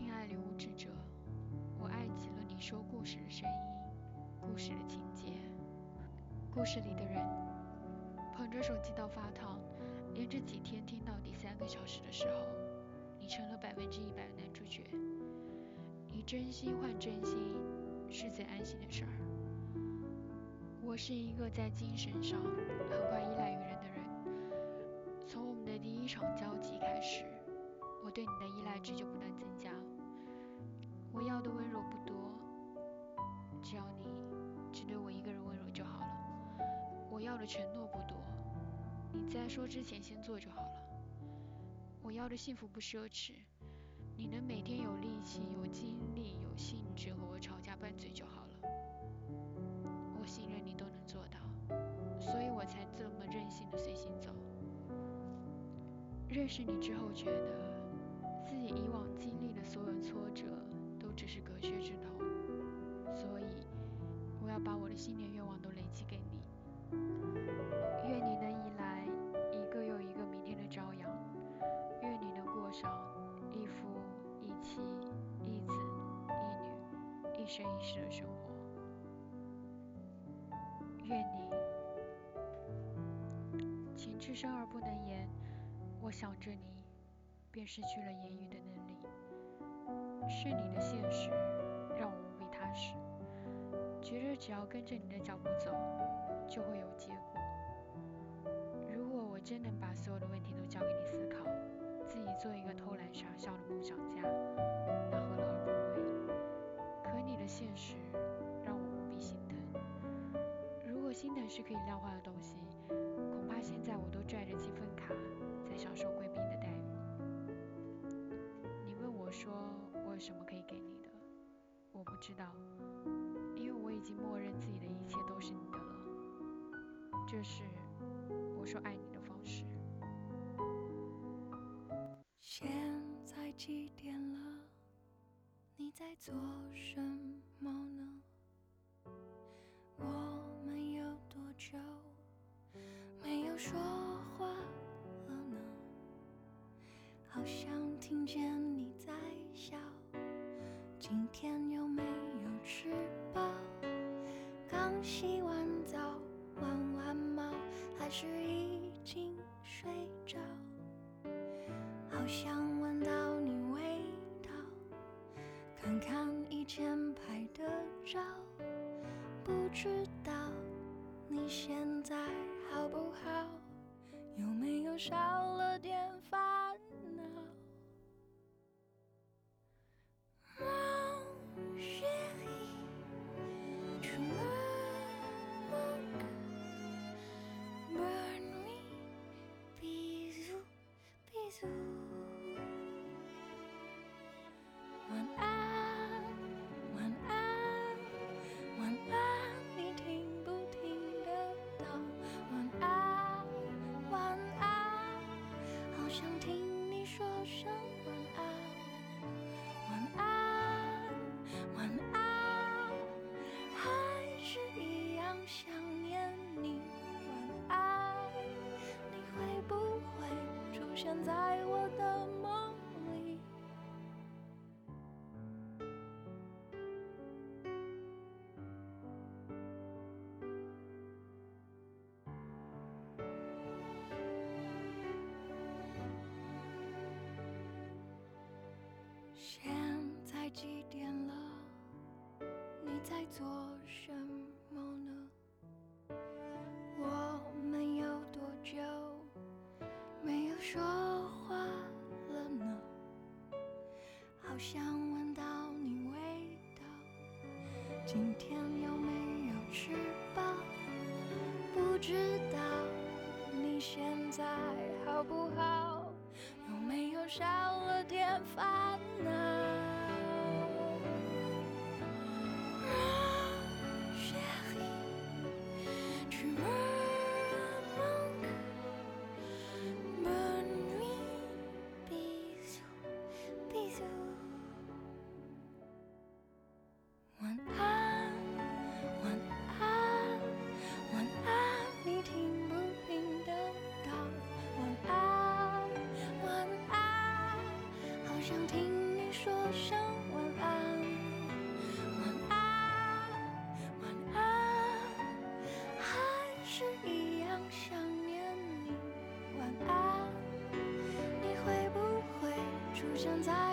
亲爱的无知者，我爱极了你说故事的声音，故事的情节，故事里的人。捧着手机到发烫，连着几天听到第三个小时的时候，你成了百分之一百的男主角。以真心换真心是最安心的事儿。我是一个在精神上很快依赖于人的人。从我们的第一场交集开始，我对你的依赖值就不断增加。我要的温柔不多，只要你只对我一个人温柔就好了。我要的承诺不多，你在说之前先做就好了。我要的幸福不奢侈，你能每天有力气、有精力、有兴致和我吵架拌嘴就好了。我信任你都能做到，所以我才这么任性的随心走。认识你之后，觉得自己以往经历的所有挫折都只是隔靴之头，所以我要把我的新年愿望都累积给你。愿你能迎来一个又一个明天的朝阳，愿你能过上一夫一妻一子一女一生一世的生活。愿你，情至深而不能言，我想着你，便失去了言语的能力。是你的现实让我无比踏实，觉着只要跟着你的脚步走，就会有结果。如果我真能把所有的问题都交给你思考，自己做一个偷懒傻笑的梦想家，那何乐而不为？可你的现实让我无比心疼。如果心疼是可以量化的东西，知道，因为我已经默认自己的一切都是你的了。这是我说爱你的方式。现在几点了？你在做什么今天有没有吃饱？刚洗完澡，玩完猫，还是已经睡着？好想闻到你味道，看看以前拍的照，不知道你现在好不好？有没有少了点烦几点了？你在做什么呢？我们有多久没有说话了呢？好想闻到你味道。今天有没有吃饱？不知道你现在好不好？有没有少了点烦恼却。在？